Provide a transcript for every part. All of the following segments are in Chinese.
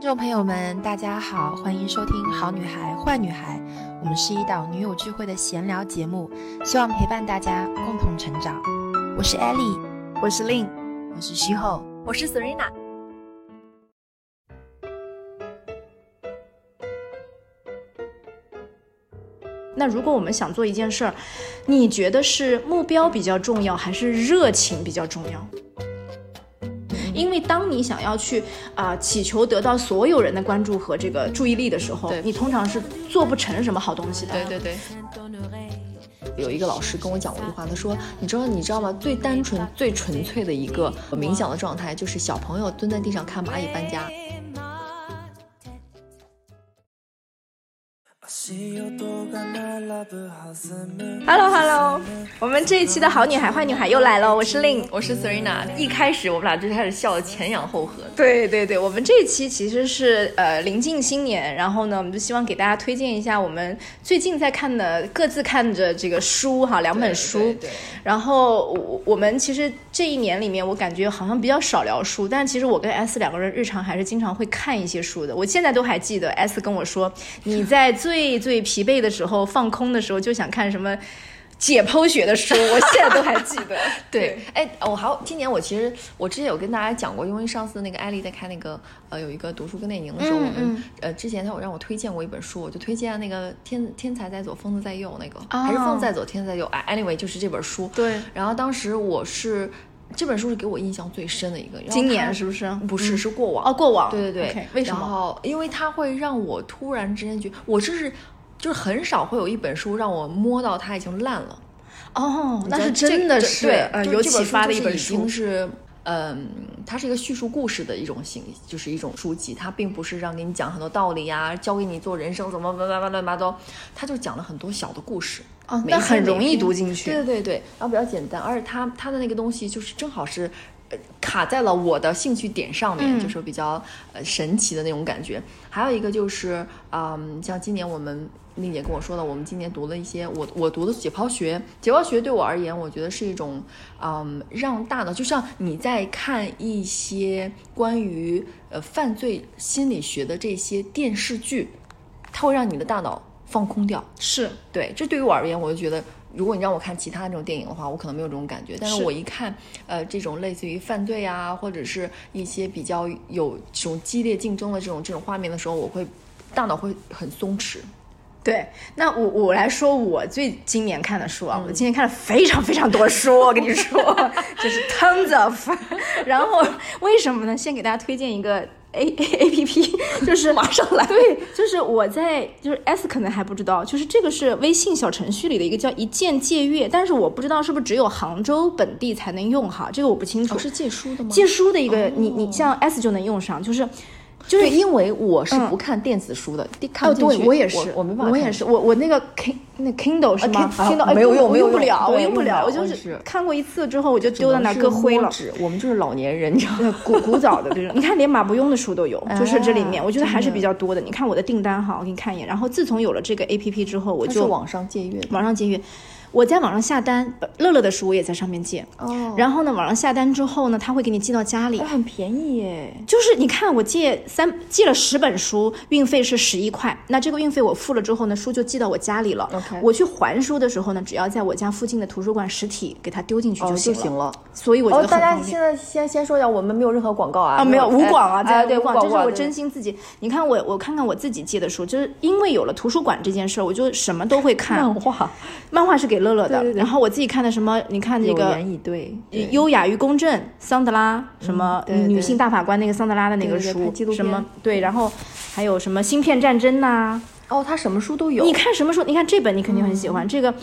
听众朋友们，大家好，欢迎收听《好女孩坏女孩》，我们是一档女友聚会的闲聊节目，希望陪伴大家共同成长。我是 Ellie，我是 Lin，我是徐后，我是 Serena。那如果我们想做一件事儿，你觉得是目标比较重要，还是热情比较重要？因为当你想要去啊祈求得到所有人的关注和这个注意力的时候，你通常是做不成什么好东西的。对对对。有一个老师跟我讲过一句话，他说：“你知道你知道吗？最单纯、最纯粹的一个冥想的状态，就是小朋友蹲在地上看蚂蚁搬家。” Hello Hello，我们这一期的好女孩坏女孩又来了，我是 Lin，我是 Serena。一开始我们俩就开始笑的前仰后合。对对对，我们这一期其实是呃临近新年，然后呢，我们就希望给大家推荐一下我们最近在看的各自看着这个书哈，两本书。对。然后我我们其实这一年里面，我感觉好像比较少聊书，但其实我跟 S 两个人日常还是经常会看一些书的。我现在都还记得 S 跟我说，你在最最最疲惫的时候、放空的时候就想看什么解剖学的书，我现在都还记得。对，哎，我还今年我其实我之前有跟大家讲过，因为上次那个艾丽在开那个呃有一个读书跟电影的时候，我们呃之前他有让我推荐过一本书，我就推荐那个天天才在左，疯子在右那个，还是疯子在左，天才在右。哎，anyway 就是这本书。对。然后当时我是这本书是给我印象最深的一个。今年是不是？不是，是过往。哦，过往。对对对。为什么？然后因为它会让我突然之间觉，我这是。就是很少会有一本书让我摸到它已经烂了，哦，那是真的是对，有启发的一本书。是，嗯，它是一个叙述故事的一种形，就是一种书籍，它并不是让给你讲很多道理呀，教给你做人生怎么乱乱乱八糟，它就讲了很多小的故事，哦，那很容易读进去。对对对，然后比较简单，而且它它的那个东西就是正好是。卡在了我的兴趣点上面，就是比较呃神奇的那种感觉。还有一个就是，嗯，像今年我们丽姐跟我说的，我们今年读了一些我我读的解剖学。解剖学对我而言，我觉得是一种，嗯，让大脑就像你在看一些关于呃犯罪心理学的这些电视剧，它会让你的大脑放空掉。是对，这对于我而言，我就觉得。如果你让我看其他那种电影的话，我可能没有这种感觉。但是我一看，呃，这种类似于犯罪啊，或者是一些比较有这种激烈竞争的这种这种画面的时候，我会大脑会很松弛。对，那我我来说，我最今年看的书啊，我今年看了非常非常多书，我跟你说，就是 tons of。然后为什么呢？先给大家推荐一个。A A A P P 就是马上来，对，就是我在就是 S 可能还不知道，就是这个是微信小程序里的一个叫一键借阅，但是我不知道是不是只有杭州本地才能用哈，这个我不清楚。是借书的吗？借书的一个，你你像 S 就能用上，就是。就是因为我是不看电子书的，看不进去。我也是，我没办法。我也是，我我那个 King 那 Kindle 是吗？Kindle 没有用，我用不了，我用不了。我就是看过一次之后，我就丢在那搁灰了。我们就是老年人，你知道吗？古古早的这种，你看连马伯庸的书都有，就是这里面，我觉得还是比较多的。你看我的订单哈，我给你看一眼。然后自从有了这个 A P P 之后，我就网上借阅，网上借阅。我在网上下单，乐乐的书我也在上面借。哦。然后呢，网上下单之后呢，他会给你寄到家里。很便宜耶。就是你看，我借三借了十本书，运费是十一块。那这个运费我付了之后呢，书就寄到我家里了。OK。我去还书的时候呢，只要在我家附近的图书馆实体给它丢进去就行了。所以我觉得大家现在先先说一下，我们没有任何广告啊。啊，没有无广啊，对对广，这是我真心自己。你看我我看看我自己借的书，就是因为有了图书馆这件事儿，我就什么都会看。漫画，漫画是给乐乐的，然后。我自己看的什么？你看那个对，优雅与公正，桑德拉什么女性大法官那个桑德拉的那个书，什么对，然后还有什么芯片战争呐？哦，他什么书都有。你看什么书？你看这本你肯定很喜欢这个。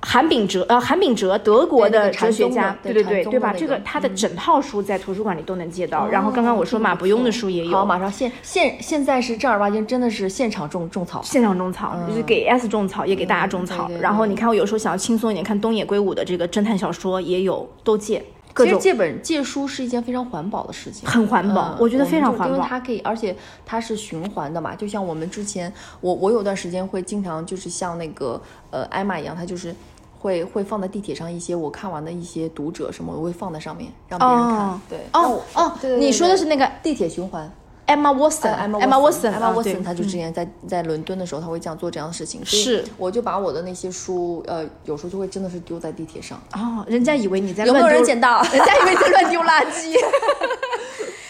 韩炳哲，呃，韩炳哲，德国的哲学家，对对对，对吧？这个他的整套书在图书馆里都能借到。然后刚刚我说马伯庸的书也有。好，马上现现现在是正儿八经，真的是现场种种草，现场种草，就是给 S 种草，也给大家种草。然后你看，我有时候想要轻松一点，看东野圭吾的这个侦探小说也有，都借。其实借本借书是一件非常环保的事情，很环保，我觉得非常环保，因为它可以，而且它是循环的嘛。就像我们之前，我我有段时间会经常就是像那个呃艾玛一样，它就是会会放在地铁上一些我看完的一些读者什么，我会放在上面让别人看。对，哦哦，你说的是那个地铁循环。Emma Watson，Emma Watson，Emma Watson，他就之前在在伦敦的时候，他会这样做这样的事情。是，我就把我的那些书，呃，有时候就会真的是丢在地铁上。哦，人家以为你在有没有人捡到？人家以为你在乱丢垃圾。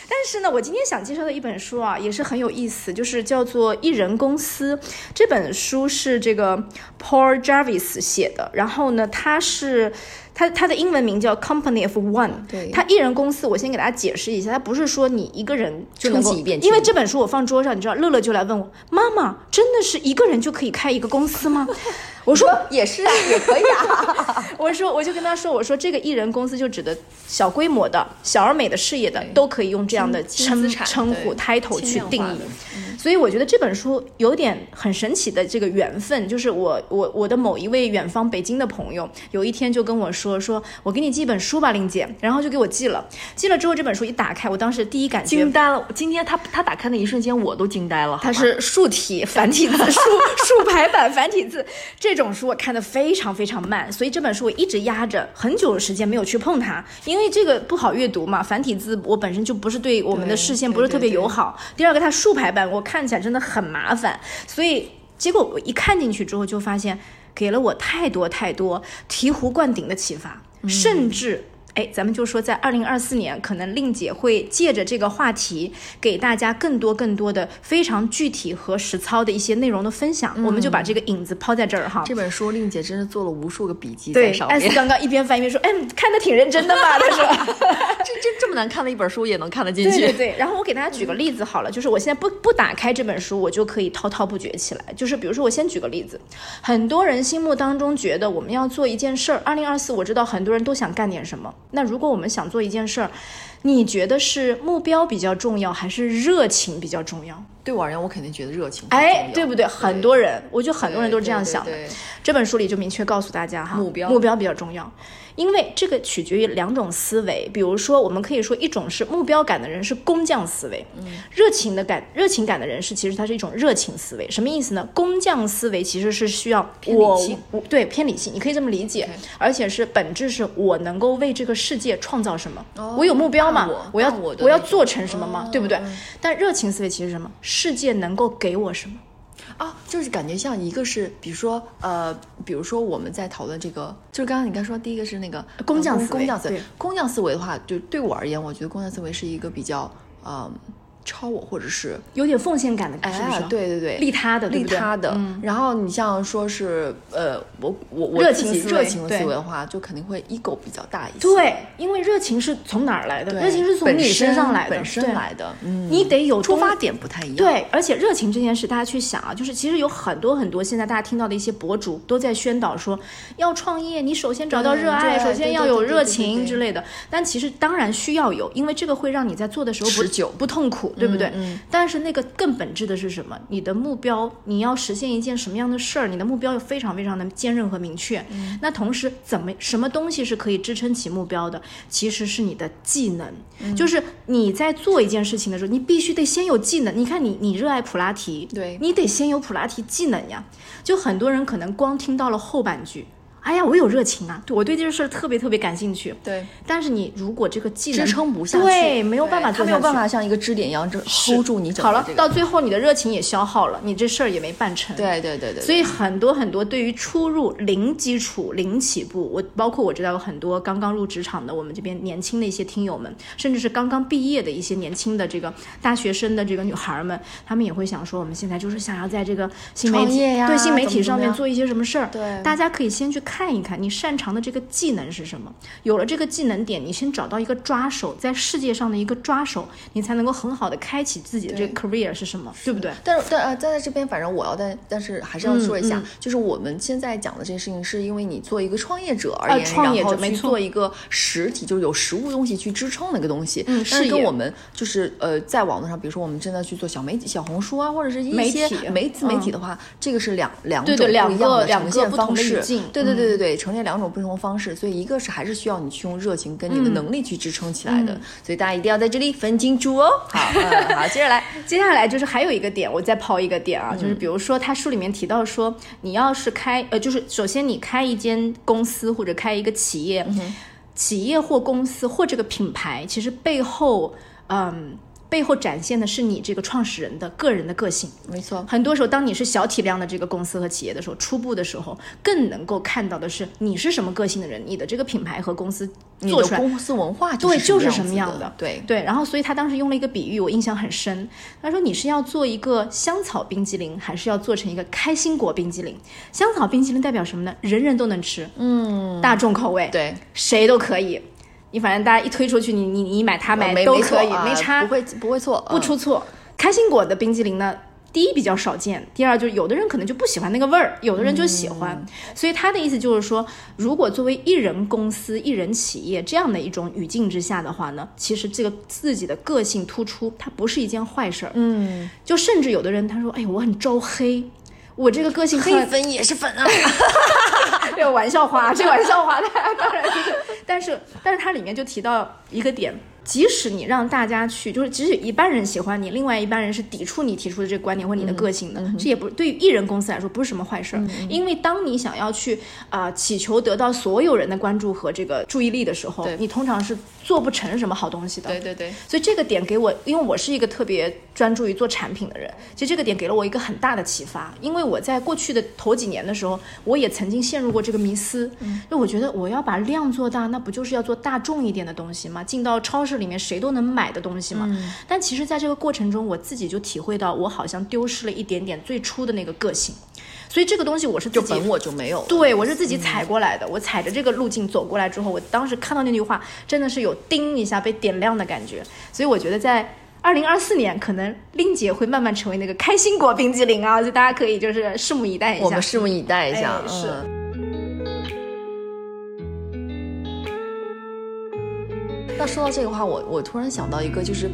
但是呢，我今天想介绍的一本书啊，也是很有意思，就是叫做《艺人公司》。这本书是这个 Paul Jarvis 写的，然后呢，他是。它它的英文名叫 Company of One，对，它艺人公司，我先给大家解释一下，它不是说你一个人就能够，因为这本书我放桌上，你知道，乐乐就来问我，妈妈，真的是一个人就可以开一个公司吗？我说也是啊，也可以啊。我说我就跟他说，我说这个艺人公司就指的小规模的小而美的事业的，都可以用这样的称称呼 title 去定义。所以我觉得这本书有点很神奇的这个缘分，就是我我我的某一位远方北京的朋友，有一天就跟我说，说我给你寄一本书吧，玲姐，然后就给我寄了。寄了之后，这本书一打开，我当时第一感觉惊呆了。今天他他打开那一瞬间，我都惊呆了。它是竖体繁体字，竖竖排版繁体字。这种书我看的非常非常慢，所以这本书我一直压着很久的时间没有去碰它，因为这个不好阅读嘛，繁体字我本身就不是对我们的视线不是特别友好。第二个，它竖排版我看。看起来真的很麻烦，所以结果我一看进去之后，就发现给了我太多太多醍醐灌顶的启发，甚至。哎，咱们就说，在二零二四年，可能令姐会借着这个话题，给大家更多更多的非常具体和实操的一些内容的分享。我们就把这个影子抛在这儿哈。这本书，令姐真是做了无数个笔记在上面。艾斯刚刚一边翻一边说：“哎，看的挺认真的嘛。”他说：“这 这这么难看的一本书也能看得进去。”对对对。然后我给大家举个例子好了，就是我现在不不打开这本书，我就可以滔滔不绝起来。就是比如说，我先举个例子，很多人心目当中觉得我们要做一件事儿，二零二四我知道很多人都想干点什么。那如果我们想做一件事儿，你觉得是目标比较重要，还是热情比较重要？对我而言，我肯定觉得热情。哎，对不对？很多人，我觉得很多人都是这样想的。这本书里就明确告诉大家哈，目标目标比较重要。因为这个取决于两种思维，比如说，我们可以说一种是目标感的人是工匠思维，嗯，热情的感热情感的人是其实它是一种热情思维，什么意思呢？工匠思维其实是需要我对偏理性，你可以这么理解，而且是本质是我能够为这个世界创造什么，我有目标嘛，我要我要做成什么嘛，对不对？但热情思维其实什么？世界能够给我什么？啊，就是感觉像一个是，比如说，呃，比如说我们在讨论这个，就是刚刚你刚说第一个是那个工匠思维，工匠思维，工匠思维的话，就对我而言，我觉得工匠思维是一个比较，嗯。超我，或者是有点奉献感的，是不是？对对对，利他的，利他的。然后你像说是，呃，我我我热情热情思维的话，就肯定会 ego 比较大一些。对，因为热情是从哪儿来的？热情是从你身上来的，本身来的。嗯，你得有出发点不太一样。对，而且热情这件事，大家去想啊，就是其实有很多很多现在大家听到的一些博主都在宣导说，要创业，你首先找到热爱，首先要有热情之类的。但其实当然需要有，因为这个会让你在做的时候持久不痛苦，对不对？嗯。但是那个更本质的是什么？你的目标，你要实现一件什么样的事儿？你的目标又非常非常的坚韧和明确。那同时，怎么什么东西是可以支撑起目标的？其实是你的技能。就是你在做一件事情的时候，你必须得先有技能。你看，你你热爱普拉提，对你得先有普拉提技能呀。就很多人可能光听到了后半句。哎呀，我有热情啊！我对这个事儿特别特别感兴趣。对，但是你如果这个技能支撑不下去，对，没有办法，他没有办法像一个支点一样，这 hold 住你。好了，到最后你的热情也消耗了，你这事儿也没办成。对对对对。所以很多很多对于初入零基础、零起步，我包括我知道有很多刚刚入职场的我们这边年轻的一些听友们，甚至是刚刚毕业的一些年轻的这个大学生的这个女孩们，她们也会想说，我们现在就是想要在这个新媒体对新媒体上面做一些什么事儿。对，大家可以先去看一看你擅。长的这个技能是什么？有了这个技能点，你先找到一个抓手，在世界上的一个抓手，你才能够很好的开启自己的这个 career 是什么？对不对？但是但呃，在在这边，反正我要但但是还是要说一下，就是我们现在讲的这件事情，是因为你做一个创业者而言，创业者没做一个实体，就是有实物东西去支撑的一个东西。嗯，是跟我们就是呃，在网络上，比如说我们真的去做小媒体、小红书啊，或者是一些媒自媒体的话，这个是两两种不一样的呈现方式。对对对对对对，呈现两种不同的方式。所以一个是还是需要你去用热情跟你的能力去支撑起来的，所以大家一定要在这里分清楚哦。好，好，接着来，接下来就是还有一个点，我再抛一个点啊，就是比如说他书里面提到说，你要是开呃，就是首先你开一间公司或者开一个企业，企业或公司或这个品牌，其实背后，嗯。背后展现的是你这个创始人的个人的个性。没错，很多时候，当你是小体量的这个公司和企业的时候，初步的时候，更能够看到的是你是什么个性的人，你的这个品牌和公司做出来。的公司文化对，就是什什么样的的，，对，对。然后，所以他当时用了一个比喻，我印象很深。他说：“你是要做一个香草冰激凌，还是要做成一个开心果冰激凌？香草冰激凌代表什么呢？人人都能吃，嗯，大众口味，对，谁都可以。你反正大家一推出去，你你你买它买都可以，没差，不会不会错，嗯不出错。开心果的冰激凌呢，第一比较少见，第二就是有的人可能就不喜欢那个味儿，有的人就喜欢。嗯所以他的意思就是说，如果作为一人公司、一人企业这样的一种语境之下的话呢，其实这个自己的个性突出，它不是一件坏事儿。嗯，就甚至有的人他说，哎呀，我很招黑。我这个个性很黑粉也是粉啊，这个玩笑话，这个玩笑话，他当然就是，但是但是它里面就提到一个点，即使你让大家去，就是即使一半人喜欢你，另外一半人是抵触你提出的这个观点或你的个性的，这也不对于艺人公司来说不是什么坏事。儿，因为当你想要去啊、祈求得到所有人的关注和这个注意力的时候，你通常是做不成什么好东西的。对对对，所以这个点给我，因为我是一个特别专注于做产品的人，其实这个点给了我一个很大的启发。因为我在过去的头几年的时候，我也曾经陷入过这个迷思，就我觉得我要把量做大，那不就是要做大众一点的东西吗？进到超市里面谁都能买的东西嘛？但其实在这个过程中，我自己就体会到，我好像丢失了一点点最初的那个个性。所以这个东西我是自己就本我就没有，对，我是自己踩过来的。我踩着这个路径走过来之后，我当时看到那句话，真的是有叮一下被点亮的感觉。所以我觉得在二零二四年，可能令姐会慢慢成为那个开心果冰激凌啊，就大家可以就是拭目以待一下。我们拭目以待一下，哎是嗯。那说到这个话，我我突然想到一个，就是，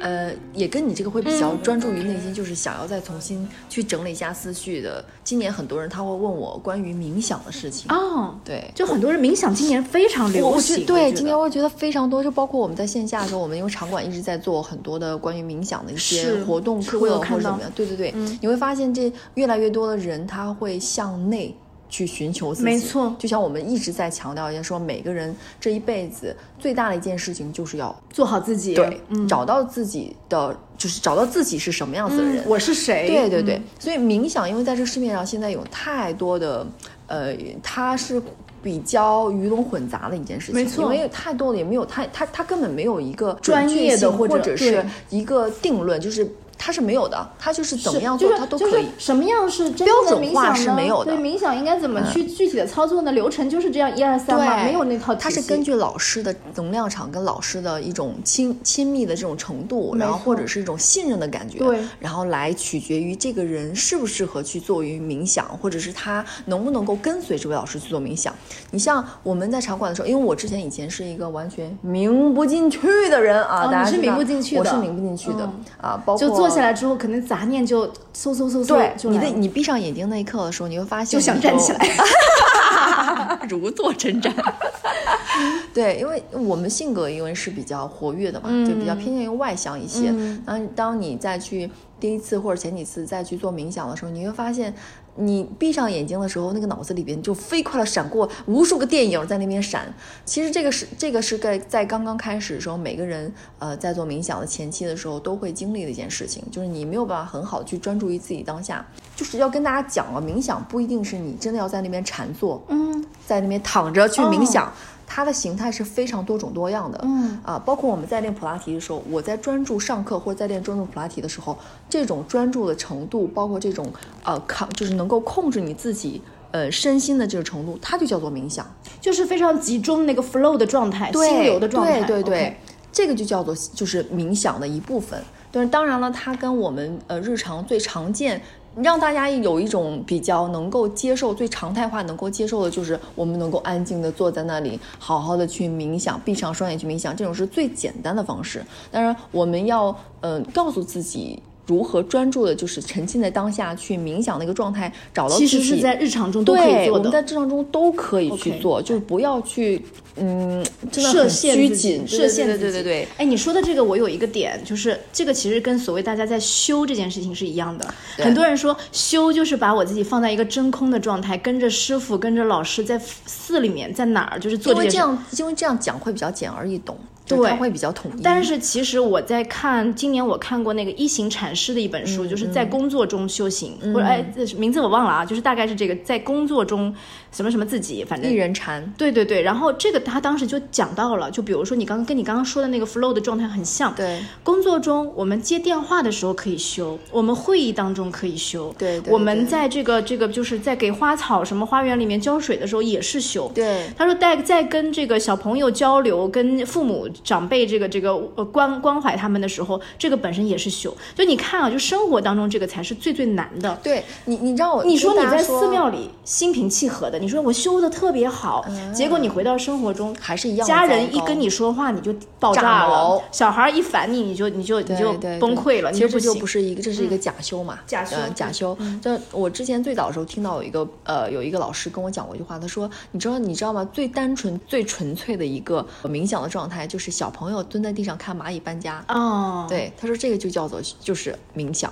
呃，也跟你这个会比较专注于内心，就是想要再重新去整理一下思绪的。今年很多人他会问我关于冥想的事情，哦，对，就很多人冥想今年非常流行，我觉得对，今年我觉得非常多，就包括我们在线下的时候，我们因为场馆一直在做很多的关于冥想的一些活动课或者怎么样，对对对，你会发现这越来越多的人他会向内。去寻求自己，没错。就像我们一直在强调一样，说每个人这一辈子最大的一件事情就是要做好自己，对、嗯，找到自己的，就是找到自己是什么样子的人。我是谁？对对对，嗯。所以冥想，因为在这个市面上现在有太多的，呃，它是比较鱼龙混杂的一件事情，没错。因为有太多的也没有太，它它根本没有一个专业的或者是一个定论，就是它是没有的，它就是怎么样做就是就是它都可以。什么样是标准化是没有的嗯对，冥想应该怎么去具体的操作呢？流程就是这样，一二三嘛，对，没有那套。它是根据老师的能量场跟老师的一种亲亲密的这种程度，然后或者是一种信任的感觉，对然后来取决于这个人适不适合去做于冥想，或者是他能不能够跟随这位老师去做冥想。你像我们在场馆的时候，因为我之前以前是一个完全冥不进去的人啊，大家去的我是冥不进去的、嗯啊，包括下来之后，可能杂念就嗖嗖嗖嗖对你的你闭上眼睛那一刻的时候，你会发现就想站起来。如坐针毡。对，因为我们性格因为是比较活跃的嘛，嗯就比较偏向于外向一些。嗯当当你再去第一次或者前几次再去做冥想的时候，你会发现，你闭上眼睛的时候，那个脑子里边就飞快的闪过无数个电影在那边闪。其实这个是这个是在在刚刚开始的时候，每个人呃在做冥想的前期的时候都会经历的一件事情，就是你没有办法很好地去专注于自己当下。就是要跟大家讲了，冥想不一定是你真的要在那边禅坐，嗯在那边躺着去冥哦想，它的形态是非常多种多样的。嗯啊，包括我们在练普拉提的时候，我在专注上课或者在练专注普拉提的时候，这种专注的程度，包括这种呃抗，就是能够控制你自己呃身心的这个程度，它就叫做冥想。就是非常集中那个 flow 的状态，心流的状态。对对对这个就叫做就是冥想的一部分。但是当然了，它跟我们呃日常最常见。让大家有一种比较能够接受、最常态化能够接受的，就是我们能够安静的坐在那里，好好的去冥想，闭上双眼去冥想，这种是最简单的方式。当然，我们要嗯、告诉自己如何专注的，就是沉浸在当下去冥想的一个状态，找到自己。其实是在日常中都可以对，做的。我们在日常中都可以去做就是不要去，嗯，真的设限自己谨，设限对对对对对。哎，你说的这个，我有一个点，就是这个其实跟所谓大家在修这件事情是一样的。很多人说修就是把我自己放在一个真空的状态，跟着师傅，跟着老师在寺里面，在哪儿就是做这件事。因为这样，因为这样讲会比较简而易懂。对它会比较统一。但是其实我在看，今年我看过那个一行禅师的一本书，就是在工作中修行，或者哎，这名字我忘了啊，就是大概是这个在工作中什么什么自己，反正一人禅，对对对，然后这个他当时就讲到了，就比如说你刚刚跟你刚刚说的那个 flow 的状态很像，对。工作中我们接电话的时候可以修，我们会议当中可以修，对对我们在这个这个就是在给花草什么花园里面浇水的时候也是修，对。他说在在跟这个小朋友交流，跟父母长辈这个这个呃关关怀他们的时候，这个本身也是修。就你看啊，就生活当中这个才是最最难的。对你，你知道我你说你在寺庙里心平气和的，你说我修的特别好，结果你回到生活中还是一样家人一跟你说话你就爆炸炸了，小孩一烦你你就你就你就崩溃了，其实这就不是一个，这是一个假修嘛，假修假修。这我之前最早的时候听到有一个呃有一个老师跟我讲过一句话，他说你知道你知道吗？最单纯最纯粹的一个冥想的状态，就是小朋友蹲在地上看蚂蚁搬家。哦，，对，他说这个就叫做就是冥想。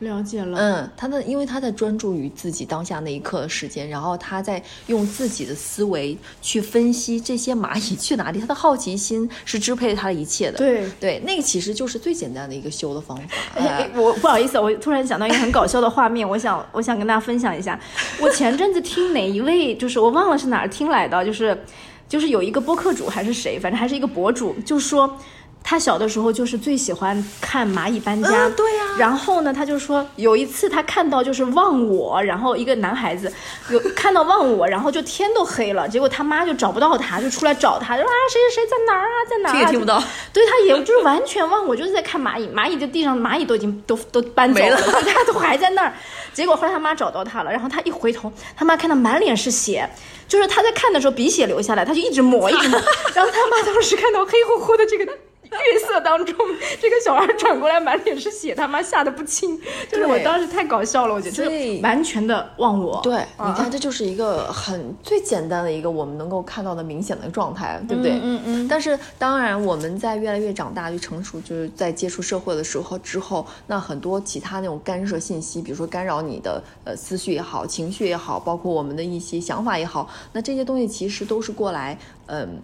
了解了。嗯，他的因为他在专注于自己当下那一刻的时间，然后他在用自己的思维去分析这些蚂蚁去哪里，他的好奇心是支配他的一切的。对对，那个其实就是最简单的一个修的方法。我不好意思，我突然想到一个很搞笑的画面，我想我想跟大家分享一下。我前阵子听哪一位，就是我忘了是哪儿听来的，就是就是有一个播客主还是谁，反正还是一个博主，就说。他小的时候就是最喜欢看蚂蚁搬家，嗯对呀然后呢，他就说有一次他看到就是忘我，然后一个男孩子有看到忘我，然后就天都黑了，结果他妈就找不到他，就出来找他，就说啊谁谁谁在哪儿啊，在哪儿、啊？听也听不到。对他也就是完全忘我，就是在看蚂蚁，蚂蚁的地上蚂蚁都已经都都搬走了了，他都还在那儿。结果后来他妈找到他了，然后他一回头，他妈看到满脸是血，就是他在看的时候鼻血流下来，他就一直抹一直抹，然后他妈当时看到黑乎乎的这个。月色当中，这个小孩转过来满脸是血，他妈吓得不轻。就是我当时太搞笑了，我觉得就是完全的忘我。对，啊你看，这就是一个很最简单的一个我们能够看到的明显的状态，对不对？嗯嗯但是当然，我们在越来越长大、越成熟，就是在接触社会的时候之后，那很多其他那种干涉信息，比如说干扰你的呃思绪也好、情绪也好，包括我们的一些想法也好，那这些东西其实都是过来，嗯、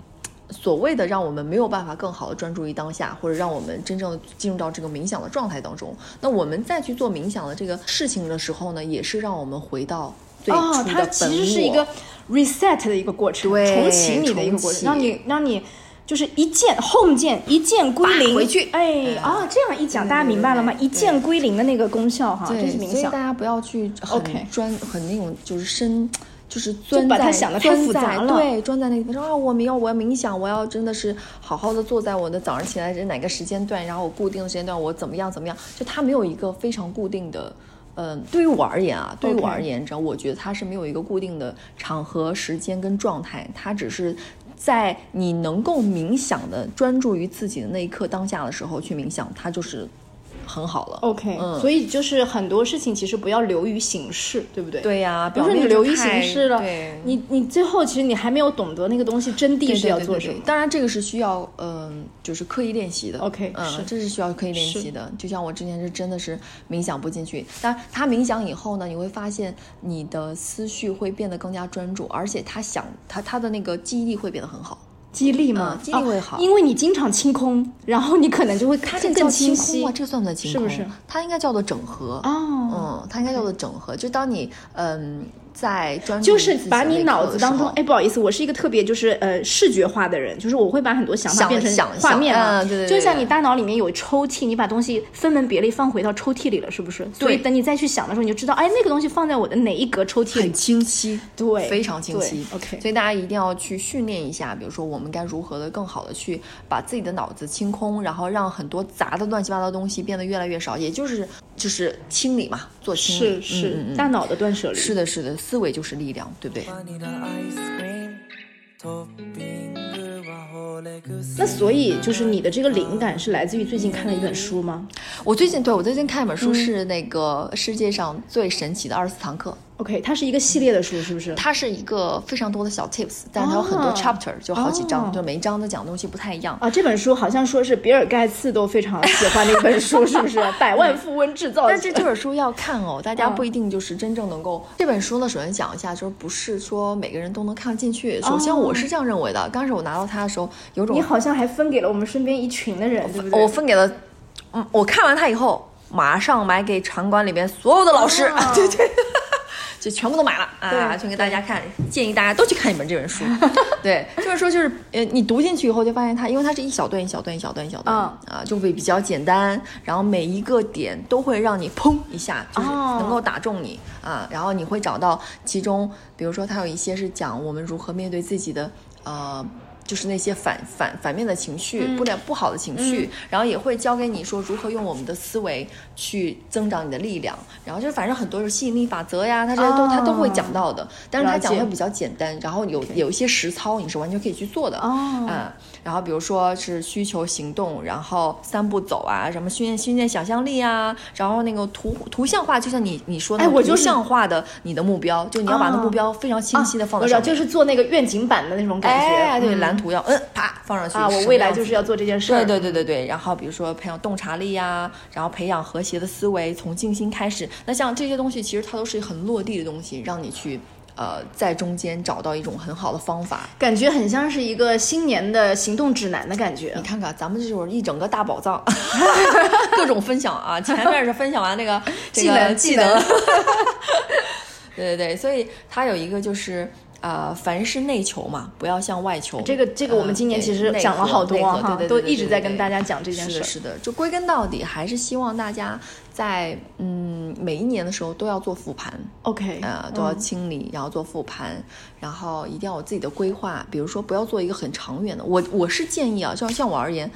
所谓的让我们没有办法更好的专注于当下，或者让我们真正的进入到这个冥想的状态当中。那我们再去做冥想的这个事情的时候呢，也是让我们回到最初哦，的本我。它其实是一个 reset 的一个过程，对重启你的一个过程，让你让你就是一键 home 键一键归零回去哎啊，这样一讲大家明白了吗？一键归零的那个功效哈，对，这是冥想所以大。家不要去很 OK 专很那种就是深。就是钻把它在想得太钻在复杂了对，钻在那个地方说啊，我要我要冥想，我要真的是好好的坐在我的早上起来这哪个时间段，然后我固定的时间段我怎么样怎么样，就它没有一个非常固定的。嗯，对于我而言啊，对于我而言，只要我觉得它是没有一个固定的场合、时间跟状态，它只是在你能够冥想的专注于自己的那一刻当下的时候去冥想，它就是很好了。OK，、嗯所以就是很多事情其实不要流于形式，对不对？。对呀、比如说你流于形式了对，你你最后其实你还没有懂得那个东西真谛对是要做什么。当然，这个是需要嗯、就是刻意练习的。OK，是嗯，这是需要刻意练习的。就像我之前是真的是冥想不进去，但他冥想以后呢，你会发现你的思绪会变得更加专注，而且他想他他的那个记忆力会变得很好。激励嘛嗯，激励会好哦因为你经常清空，然后你可能就会看这个叫更更清晰啊，这个算不算清空？是不是？它应该叫做整合。哦，嗯，它应该叫做整合。就当你嗯在专注就是于把你脑子当中，候哎，不好意思，我是一个特别就是呃视觉化的人，就是我会把很多想法变成想画面嘛，嗯对对对就像你大脑里面有抽屉，你把东西分门别类放回到抽屉里了，是不是？所以等你再去想的时候，你就知道，哎，那个东西放在我的哪一格抽屉里很。清晰，对非常清晰。，OK 所以大家一定要去训练一下，比如说我们该如何的更好的去把自己的脑子清空，然后让很多杂的乱七八糟的东西变得越来越少，也就是就是清理嘛，做清理。是是、嗯嗯嗯大脑的断舍离。是的，是的，思维就是力量，对不对？バニラアイスクリームトッピングはほれ草那所以就是你的这个灵感是来自于最近看了一本书吗？我最近对我最近看一本嗯书是那个世界上最神奇的二十四堂课。 OK，它是一个系列的书，是不是？它是一个非常多的小 tips，但是它有很多哦 chapter，、就好几章，哦就每一章都讲的东西不太一样。啊，这本书好像说是比尔盖茨都非常喜欢的一本书，是不是？百万富翁制造。但是这本书要看哦，大家嗯不一定就是真正能够。这本书呢，首先讲一下，就是不是说每个人都能看得进去。首先，我是这样认为的。刚开始我拿到它的时候，有种你好像还分给了我们身边一群的人，对不对？我分给了，嗯，我看完它以后，马上买给场馆里边所有的老师，哦对对。就全部都买了啊，对全给大家看，建议大家都去看一本这本书。对，这本书就是呃，你读进去以后就发现它，因为它是一小段一小段一小段一小段、嗯啊，就会比较简单，然后每一个点都会让你砰一下，就是哦能够打中你、啊，然后你会找到其中，比如说它有一些是讲我们如何面对自己的呃。就是那些反反反面的情绪，不良不好的情绪，然后也会教给你说如何用我们的思维去增长你的力量，然后就是反正很多是吸引力法则呀，他这些都、他都会讲到的，但是他讲的会比较简单，然后有有一些实操你是完全可以去做的，哦。嗯，然后比如说是需求行动，然后三步走啊，什么训练训练想象力啊，然后那个图图像化，就像你你说的，哎我就是图像化的你的目标，就你要把那哦目标非常清晰的放上面，就是做那个愿景版的那种感觉。哎，对，嗯蓝图要嗯啪放上去啊，我未来就是要做这件事。对对对对对，然后比如说培养洞察力呀、然后培养和谐的思维，从静心开始。那像这些东西，其实它都是很落地的东西，让你去呃在中间找到一种很好的方法。感觉很像是一个新年的行动指南的感觉你。看看，咱们这就是一整个大宝藏，各种分享啊！前面是分享完那个技能技能，对对对，所以它有一个就是。呃，凡事内求嘛，不要向外求。这个这个我们今年嗯其实讲了好多哈对对对对都一直在跟大家讲这件事是的，是的，就归根到底还是希望大家在嗯每一年的时候都要做复盘，OK，呃，都要嗯清理，然后做复盘，然后一定要有自己的规划。比如说，不要做一个很长远的。我我是建议啊，像像我而言，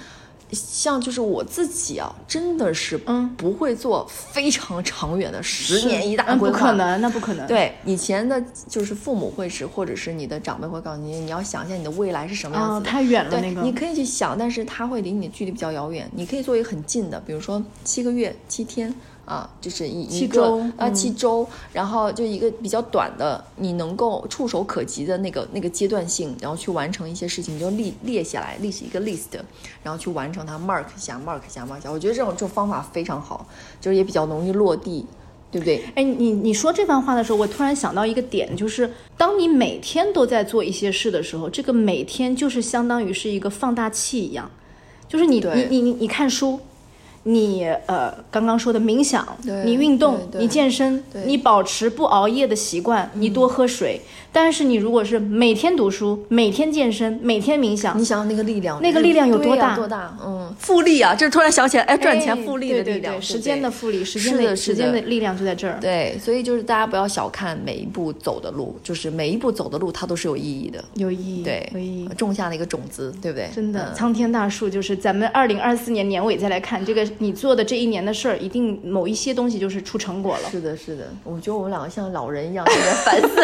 像就是我自己啊，真的是嗯不会做非常长远的十年一大嗯规划。不可能，那不可能。，对，以前的就是父母会是，或者是你的长辈会告诉你，你要想一下你的未来是什么样子。太远了对，那个。你可以去想，但是它会离你的距离比较遥远。你可以做一个很近的，比如说七个月、七天啊，就是一七一个周啊嗯七周，然后就一个比较短的，你能够触手可及的那个那个阶段性，然后去完成一些事情，你就列列下来，列起一个 list，然后去完成它，mark 一下，mark 一下，mark 一下。我觉得这种这种方法非常好，就是也比较容易落地，对不对？哎，你你说这番话的时候，我突然想到一个点，就是当你每天都在做一些事的时候，这个每天就是相当于是一个放大器一样，就是你你你你你看书。你呃，刚刚说的冥想，你运动，你健身，你保持不熬夜的习惯，你多喝水。但是你如果是每天读书、每天健身、每天冥想你，想想那个力量，那个力量有多大多大？嗯，复利啊，这突然想起来，哎，赚钱复利的力量，对，对时间的复利，时间是的是时间的的力量就在这儿。对，所以就是大家不要小看每一步走的路，就是每一步走的路它都是有意义的，有意义，对有意义，。种下了一个种子，对不对？真的，嗯苍天大树就是咱们二零二四年年尾再来看这个你做的这一年的事儿，一定某一些东西就是出成果了。是的，是的，我觉得我们两个像老人一样在那反思。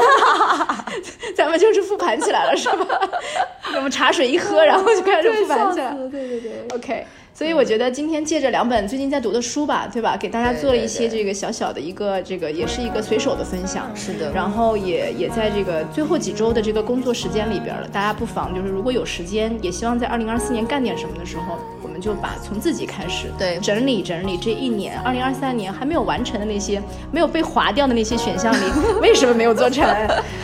咱们就是复盘起来了，是吧？我们茶水一喝，然后就开始复盘起来。对对对。OK，所以我觉得今天借着两本最近在读的书吧，对吧，给大家做了一些这个小小的一个这个，也是一个随手的分享。是的然后也也在这个最后几周的这个工作时间里边了，大家不妨就是如果有时间，也希望在二零二四年干点什么的时候，我们就把从自己开始，对。整理整理这一年，二零二三年还没有完成的那些没有被划掉的那些选项里，为什么没有做成？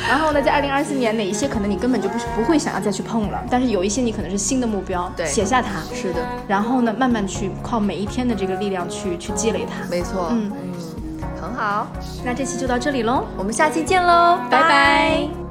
然后呢，在二零二四年哪一些可能你根本就不不会想要再去碰了，但是有一些你可能是新的目标，对。写下它，是的，然后呢，慢慢去靠每一天的这个力量去去积累它。没错，嗯。嗯，很好，那这期就到这里喽，我们下期见喽，拜拜